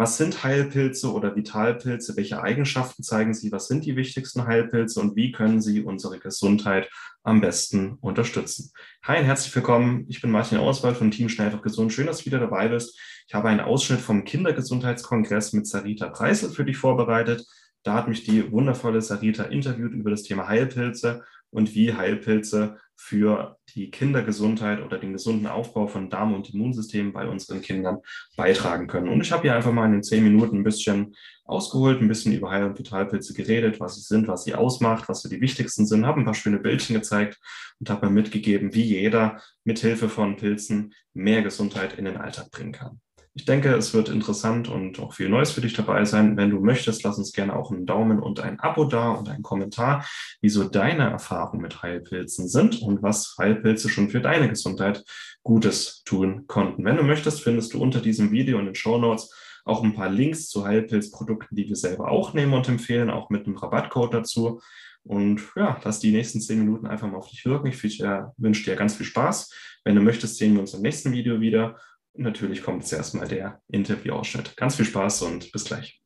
Was sind Heilpilze oder Vitalpilze? Welche Eigenschaften zeigen sie? Was sind die wichtigsten Heilpilze und wie können sie unsere Gesundheit am besten unterstützen? Hi und herzlich willkommen. Ich bin Martin Auswald von Team Schnell einfach gesund. Schön, dass du wieder dabei bist. Ich habe einen Ausschnitt vom Kindergesundheitskongress mit Sarita Preisel für dich vorbereitet. Da hat mich die wundervolle Sarita interviewt über das Thema Heilpilze und wie Heilpilze für die Kindergesundheit oder den gesunden Aufbau von Darm- und Immunsystem bei unseren Kindern beitragen können. Und ich habe hier einfach mal in den zehn Minuten ein bisschen ausgeholt, ein bisschen über Heil- und Vitalpilze geredet, was sie sind, was sie ausmacht, was so die wichtigsten sind, habe ein paar schöne Bildchen gezeigt und habe mir mitgegeben, wie jeder mithilfe von Pilzen mehr Gesundheit in den Alltag bringen kann. Ich denke, es wird interessant und auch viel Neues für dich dabei sein. Wenn du möchtest, lass uns gerne auch einen Daumen und ein Abo da und einen Kommentar, wieso deine Erfahrungen mit Heilpilzen sind und was Heilpilze schon für deine Gesundheit Gutes tun konnten. Wenn du möchtest, findest du unter diesem Video in den Show Notes auch ein paar Links zu Heilpilzprodukten, die wir selber auch nehmen und empfehlen, auch mit einem Rabattcode dazu. Und ja, lass die nächsten zehn Minuten einfach mal auf dich wirken. Ich wünsche dir ganz viel Spaß. Wenn du möchtest, sehen wir uns im nächsten Video wieder natürlich kommt jetzt erstmal der Interviewausschnitt. Ganz viel Spaß und bis gleich.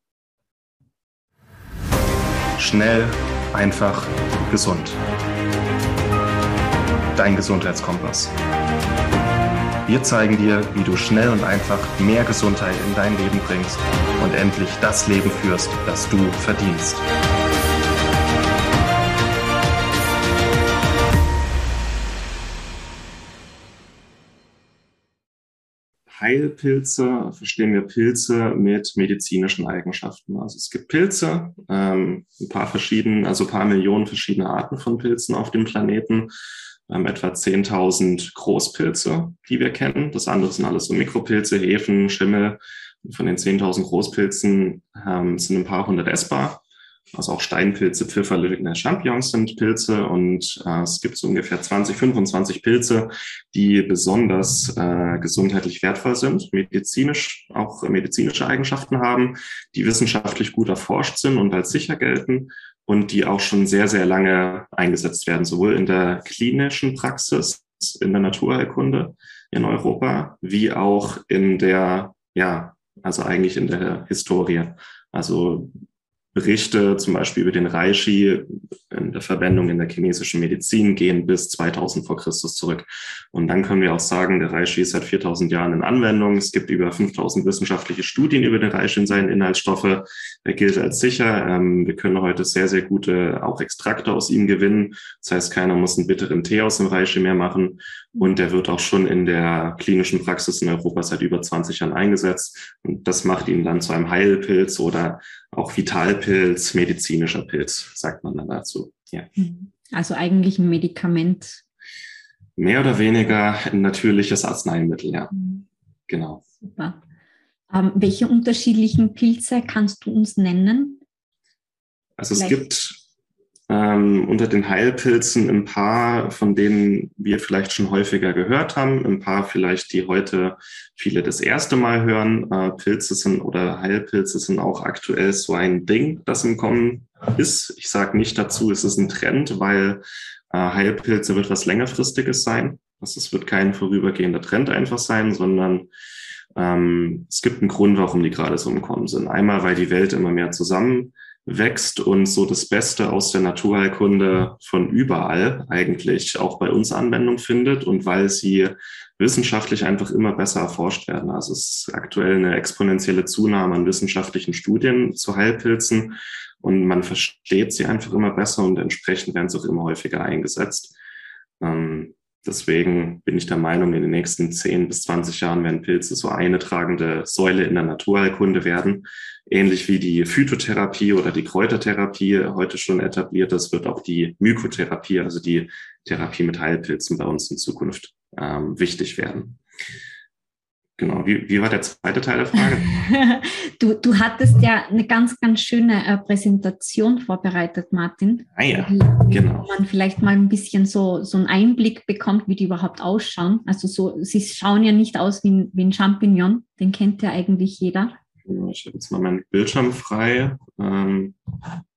Schnell, einfach, gesund. Dein Gesundheitskompass. Wir zeigen dir, wie du schnell und einfach mehr Gesundheit in dein Leben bringst und endlich das Leben führst, das du verdienst. Heilpilze verstehen wir Pilze mit medizinischen Eigenschaften. Also es gibt Pilze, ähm, ein paar verschiedene, also ein paar Millionen verschiedene Arten von Pilzen auf dem Planeten. Haben etwa 10.000 Großpilze, die wir kennen. Das andere sind alles so Mikropilze, Hefen, Schimmel. Von den 10.000 Großpilzen ähm, sind ein paar hundert essbar. Also auch Steinpilze, Pfifferlinge, Champignons sind Pilze und äh, es gibt so ungefähr 20, 25 Pilze, die besonders äh, gesundheitlich wertvoll sind, medizinisch auch medizinische Eigenschaften haben, die wissenschaftlich gut erforscht sind und als sicher gelten und die auch schon sehr, sehr lange eingesetzt werden, sowohl in der klinischen Praxis, in der Naturheilkunde in Europa, wie auch in der, ja, also eigentlich in der Historie. Also Berichte zum Beispiel über den Reishi in der Verwendung in der chinesischen Medizin gehen bis 2000 vor Christus zurück. Und dann können wir auch sagen, der Reishi ist seit 4000 Jahren in Anwendung. Es gibt über 5000 wissenschaftliche Studien über den Reishi und seine Inhaltsstoffe. Er gilt als sicher. Ähm, wir können heute sehr, sehr gute auch Extrakte aus ihm gewinnen. Das heißt, keiner muss einen bitteren Tee aus dem Reishi mehr machen. Und der wird auch schon in der klinischen Praxis in Europa seit über 20 Jahren eingesetzt. Und das macht ihn dann zu einem Heilpilz oder auch Vitalpilz, medizinischer Pilz, sagt man dann dazu. Ja. Mhm. Also eigentlich ein Medikament. Mehr oder weniger ein natürliches Arzneimittel, ja. Mhm. Genau. Super. Ähm, welche unterschiedlichen Pilze kannst du uns nennen? Also Vielleicht. es gibt ähm, unter den Heilpilzen ein paar, von denen wir vielleicht schon häufiger gehört haben, ein paar vielleicht, die heute viele das erste Mal hören. Äh, Pilze sind oder Heilpilze sind auch aktuell so ein Ding, das im Kommen ist. Ich sage nicht dazu, es ist ein Trend, weil äh, Heilpilze wird was längerfristiges sein. Also es wird kein vorübergehender Trend einfach sein, sondern ähm, es gibt einen Grund, warum die gerade so im Kommen sind. Einmal, weil die Welt immer mehr zusammen wächst und so das Beste aus der Naturheilkunde von überall eigentlich auch bei uns Anwendung findet und weil sie wissenschaftlich einfach immer besser erforscht werden. Also es ist aktuell eine exponentielle Zunahme an wissenschaftlichen Studien zu Heilpilzen und man versteht sie einfach immer besser und entsprechend werden sie auch immer häufiger eingesetzt. Ähm, deswegen bin ich der Meinung, in den nächsten 10 bis 20 Jahren werden Pilze so eine tragende Säule in der Naturheilkunde werden, ähnlich wie die Phytotherapie oder die Kräutertherapie heute schon etabliert ist, wird auch die Mykotherapie, also die Therapie mit Heilpilzen bei uns in Zukunft ähm, wichtig werden. Genau, wie, wie war der zweite Teil der Frage? du, du hattest ja eine ganz, ganz schöne äh, Präsentation vorbereitet, Martin. Ah ja, genau. Wo man vielleicht mal ein bisschen so, so einen Einblick bekommt, wie die überhaupt ausschauen. Also so, sie schauen ja nicht aus wie wie ein Champignon, den kennt ja eigentlich jeder. Ich habe jetzt mal meinen Bildschirm frei. Ähm,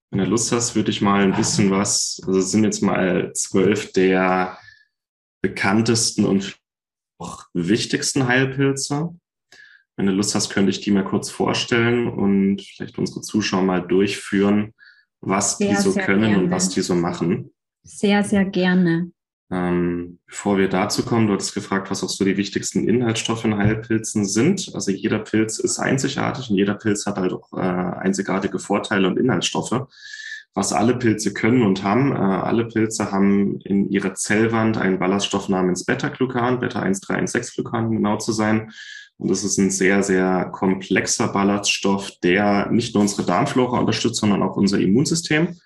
wenn du Lust hast, würde ich mal ein bisschen was, also es sind jetzt mal zwölf der bekanntesten und wichtigsten Heilpilze. Wenn du Lust hast, könnte ich die mal kurz vorstellen und vielleicht unsere Zuschauer mal durchführen, was sehr, die so können gerne. und was die so machen. Sehr, sehr gerne. Ähm, bevor wir dazu kommen, du hattest gefragt, was auch so die wichtigsten Inhaltsstoffe in Heilpilzen sind. Also jeder Pilz ist einzigartig und jeder Pilz hat halt auch äh, einzigartige Vorteile und Inhaltsstoffe. Was alle Pilze können und haben, äh, alle Pilze haben in ihrer Zellwand einen Ballaststoff namens Beta-Glucan, Beta-1,3,1,6-Glucan, um genau zu sein. Und das ist ein sehr, sehr komplexer Ballaststoff, der nicht nur unsere Darmflora unterstützt, sondern auch unser Immunsystem.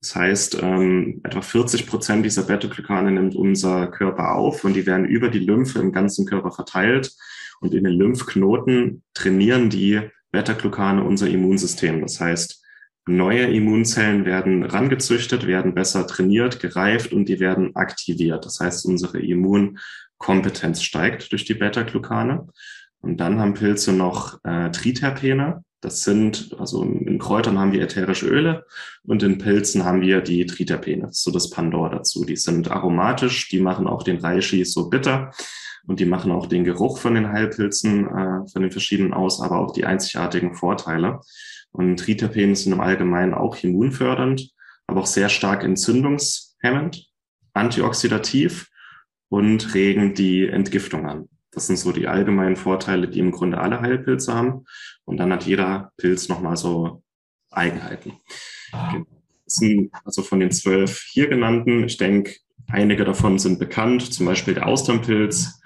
Das heißt, ähm, etwa 40 Prozent dieser Beta-Glykane nimmt unser Körper auf und die werden über die Lymphe im ganzen Körper verteilt. Und in den Lymphknoten trainieren die Beta-Glykane unser Immunsystem. Das heißt, neue Immunzellen werden rangezüchtet, werden besser trainiert, gereift und die werden aktiviert. Das heißt, unsere Immunkompetenz steigt durch die Beta-Glykane. Und dann haben Pilze noch äh, Triterpene. Das sind, also in Kräutern haben wir ätherische Öle und in Pilzen haben wir die Triterpene, so das Pandor dazu. Die sind aromatisch, die machen auch den Reishi so bitter und die machen auch den Geruch von den Heilpilzen, äh, von den verschiedenen aus, aber auch die einzigartigen Vorteile. Und Triterpene sind im Allgemeinen auch immunfördernd, aber auch sehr stark entzündungshemmend, antioxidativ und regen die Entgiftung an. Das sind so die allgemeinen Vorteile, die im Grunde alle Heilpilze haben. Und dann hat jeder Pilz nochmal so Eigenheiten. Sind also von den zwölf hier genannten, ich denke, einige davon sind bekannt, zum Beispiel der Austernpilz,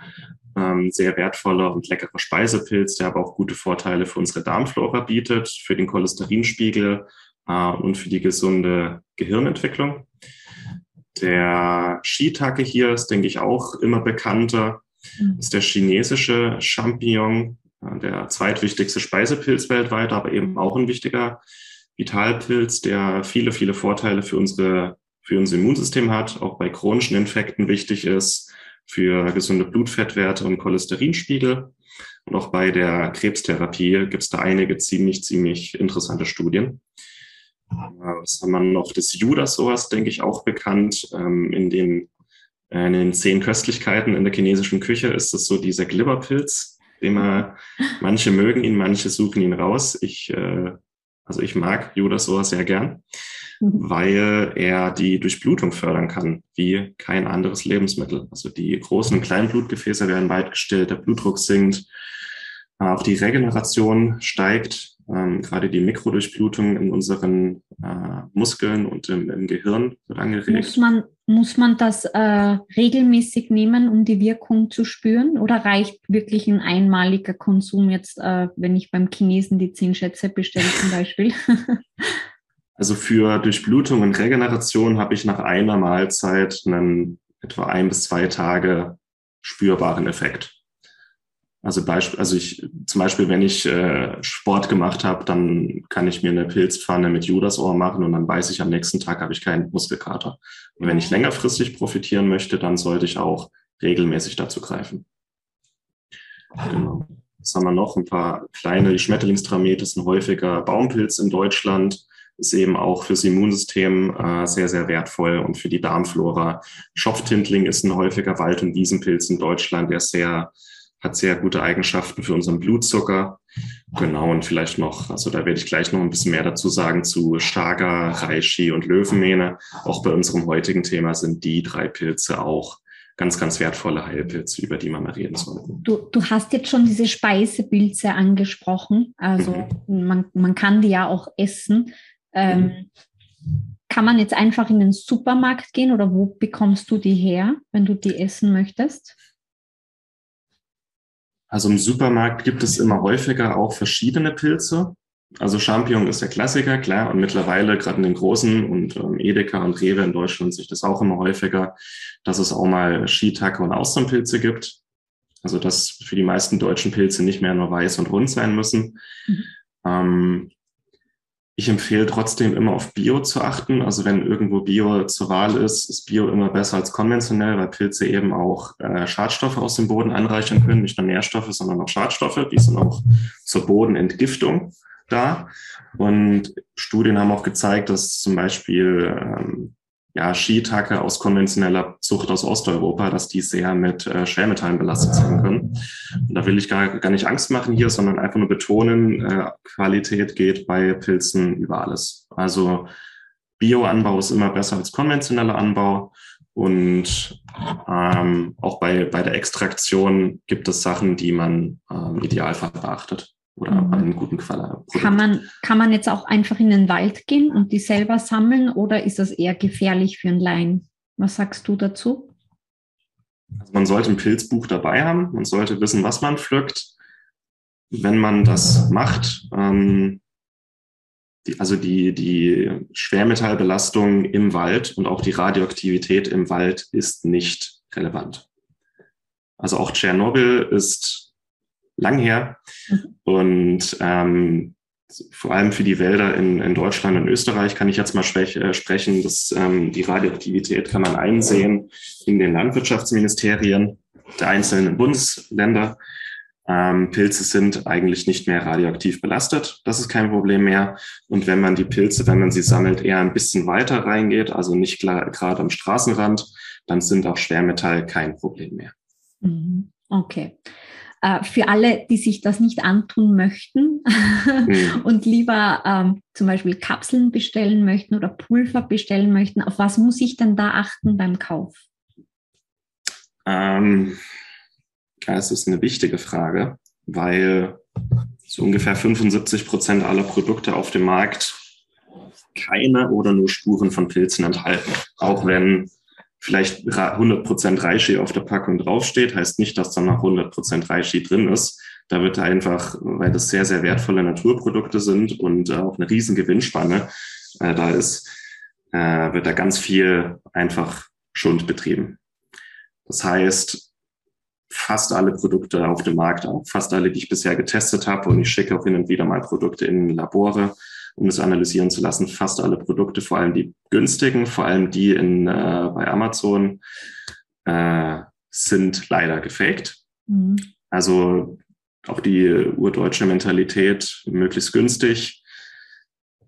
ähm, sehr wertvoller und leckerer Speisepilz, der aber auch gute Vorteile für unsere Darmflora bietet, für den Cholesterinspiegel äh, und für die gesunde Gehirnentwicklung. Der Shiitake hier ist, denke ich, auch immer bekannter. Mhm. ist der chinesische Champignon, äh, der zweitwichtigste Speisepilz weltweit, aber eben auch ein wichtiger Vitalpilz, der viele, viele Vorteile für unsere, für unser Immunsystem hat, auch bei chronischen Infekten wichtig ist, für gesunde Blutfettwerte und Cholesterinspiegel. Und auch bei der Krebstherapie gibt es da einige ziemlich, ziemlich interessante Studien. Äh, was haben wir noch? Das Judas-Oas, denke ich, auch bekannt. Ähm, in den in den zehn Köstlichkeiten in der chinesischen Küche ist es so dieser Glibberpilz, den man, manche mögen ihn, manche suchen ihn raus. Ich, äh, also ich mag Judasohr sehr gern. Weil er die Durchblutung fördern kann, wie kein anderes Lebensmittel. Also die großen und kleinen Blutgefäße werden weit gestillt, der Blutdruck sinkt, auch die Regeneration steigt ähm, gerade die Mikrodurchblutung in unseren äh, Muskeln und im, im, Gehirn wird angeregt. Muss man, muss man das äh, regelmäßig nehmen, um die Wirkung zu spüren? Oder reicht wirklich ein einmaliger Konsum jetzt, äh, wenn ich beim Chinesen die zehn Schätze bestelle zum Beispiel? also für Durchblutung und Regeneration habe ich nach einer Mahlzeit einen etwa ein bis zwei Tage spürbaren Effekt. Also, Beispiel, also ich, zum Beispiel, wenn ich äh, Sport gemacht habe, dann kann ich mir eine Pilzpfanne mit Judasohr machen und dann weiß ich, am nächsten Tag habe ich keinen Muskelkater. Und wenn ich längerfristig profitieren möchte, dann sollte ich auch regelmäßig dazu greifen. Genau. Was haben wir noch? Ein paar kleine, Schmetterlingstramete ist ein häufiger Baumpilz in Deutschland, ist eben auch fürs Immunsystem äh, sehr, sehr wertvoll und für die Darmflora. Schopftintling ist ein häufiger Wald- und Wiesenpilz in Deutschland, der sehr hat sehr gute Eigenschaften für unseren Blutzucker. Genau, und vielleicht noch, also da werde ich gleich noch ein bisschen mehr dazu sagen zu Chaga, Reishi und Löwenmähne. Auch bei unserem heutigen Thema sind die drei Pilze auch ganz, ganz wertvolle Heilpilze, über die man mal reden sollte. Du, du hast jetzt schon diese Speisepilze angesprochen. Also mhm. man, man kann die ja auch essen. Ähm. Kann man jetzt einfach in den Supermarkt gehen oder wo bekommst du die her, wenn du die essen möchtest? Also im Supermarkt gibt es immer häufiger auch verschiedene Pilze. Also Champignon ist der Klassiker, klar. Und mittlerweile, gerade in den großen und ähm, Edeka und Rewe in Deutschland, sich das auch immer häufiger, dass es auch mal Shiitake und Austernpilze gibt. Also dass für die meisten deutschen Pilze nicht mehr nur weiß und rund sein müssen. Mhm. Ähm, ich empfehle trotzdem immer auf Bio zu achten. Also wenn irgendwo Bio zur Wahl ist, ist Bio immer besser als konventionell, weil Pilze eben auch äh, Schadstoffe aus dem Boden anreichern können. Nicht nur Nährstoffe, sondern auch Schadstoffe. Die sind auch zur Bodenentgiftung da. Und Studien haben auch gezeigt, dass zum Beispiel ähm, ja, Skitacke aus konventioneller Zucht aus Osteuropa, dass die sehr mit äh, Schwermetallen belastet sein können. Und da will ich gar, gar nicht Angst machen hier, sondern einfach nur betonen, äh, Qualität geht bei Pilzen über alles. Also Bioanbau ist immer besser als konventioneller Anbau. Und ähm, auch bei, bei der Extraktion gibt es Sachen, die man ähm, Idealfall beachtet oder mhm. einen guten Qual. Kann man, kann man jetzt auch einfach in den Wald gehen und die selber sammeln oder ist das eher gefährlich für einen Laien? Was sagst du dazu? Also man sollte ein Pilzbuch dabei haben, man sollte wissen, was man pflückt. Wenn man das macht, ähm, die, also die, die Schwermetallbelastung im Wald und auch die Radioaktivität im Wald ist nicht relevant. Also auch Tschernobyl ist lang her mhm. und ähm, vor allem für die Wälder in, in Deutschland und Österreich kann ich jetzt mal sprech, äh, sprechen, dass ähm, die Radioaktivität kann man einsehen in den Landwirtschaftsministerien der einzelnen Bundesländer. Ähm, Pilze sind eigentlich nicht mehr radioaktiv belastet. Das ist kein Problem mehr. Und wenn man die Pilze, wenn man sie sammelt, eher ein bisschen weiter reingeht, also nicht gerade am Straßenrand, dann sind auch Schwermetall kein Problem mehr. Mhm. Okay. Äh, für alle, die sich das nicht antun möchten mhm. und lieber ähm, zum Beispiel Kapseln bestellen möchten oder Pulver bestellen möchten, auf was muss ich denn da achten beim Kauf? Ähm, das ist eine wichtige Frage, weil so ungefähr 75 Prozent aller Produkte auf dem Markt keine oder nur Spuren von Pilzen enthalten. Auch wenn vielleicht 100 Prozent Reishi auf der Packung draufsteht, heißt nicht, dass da noch 100 Prozent Reishi drin ist. Da wird einfach, weil das sehr, sehr wertvolle Naturprodukte sind und äh, auch eine riesen Gewinnspanne äh, da ist, äh, wird da ganz viel einfach Schund betrieben. Das heißt, fast alle Produkte auf dem Markt, auch fast alle, die ich bisher getestet habe. Und ich schicke auch hin und wieder mal Produkte in Labore, um es analysieren zu lassen. Fast alle Produkte, vor allem die günstigen, vor allem die in, äh, bei Amazon, äh, sind leider gefaked. Mhm. Also auch die urdeutsche Mentalität, möglichst günstig,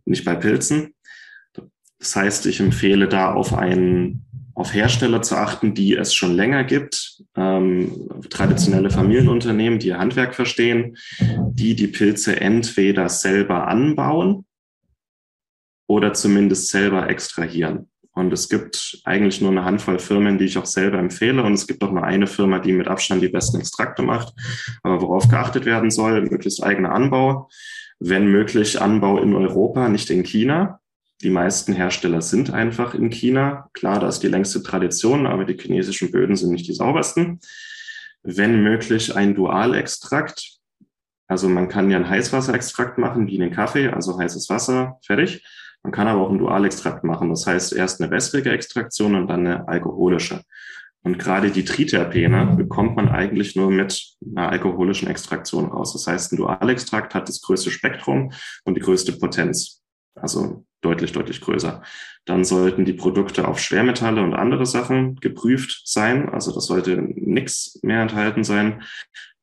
nicht bei Pilzen. Das heißt, ich empfehle da auf einen auf Hersteller zu achten, die es schon länger gibt, ähm, traditionelle Familienunternehmen, die ihr Handwerk verstehen, die die Pilze entweder selber anbauen oder zumindest selber extrahieren. Und es gibt eigentlich nur eine Handvoll Firmen, die ich auch selber empfehle. Und es gibt auch nur eine Firma, die mit Abstand die besten Extrakte macht. Aber worauf geachtet werden soll, möglichst eigener Anbau. Wenn möglich, Anbau in Europa, nicht in China. Die meisten Hersteller sind einfach in China. Klar, da ist die längste Tradition, aber die chinesischen Böden sind nicht die saubersten. Wenn möglich, ein Dualextrakt. Also man kann ja einen Heißwasserextrakt machen, wie in den Kaffee, also heißes Wasser, fertig. Man kann aber auch einen Dualextrakt machen. Das heißt, erst eine wässrige Extraktion und dann eine alkoholische. Und gerade die Triterpene bekommt man eigentlich nur mit einer alkoholischen Extraktion raus. Das heißt, ein Dualextrakt hat das größte Spektrum und die größte Potenz. Also deutlich, deutlich größer. Dann sollten die Produkte auf Schwermetalle und andere Sachen geprüft sein. Also das sollte nichts mehr enthalten sein.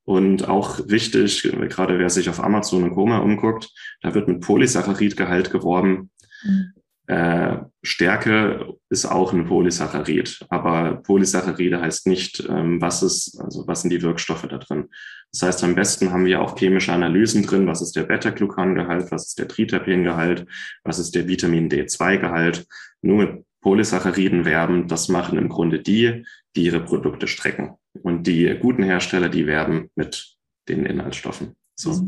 Und auch wichtig, gerade wer sich auf Amazon und Koma umguckt, da wird mit Polysaccharidgehalt geworben. Mhm. Äh, Stärke ist auch ein Polysaccharid, aber Polysaccharide heißt nicht, ähm, was ist, also was sind die Wirkstoffe da drin. Das heißt, am besten haben wir auch chemische Analysen drin, was ist der Beta-Glucan-Gehalt, was ist der Triterpen-Gehalt, was ist der Vitamin D2-Gehalt. Nur mit Polysacchariden werben, das machen im Grunde die, die ihre Produkte strecken. Und die guten Hersteller, die werben mit den Inhaltsstoffen. So. Mhm.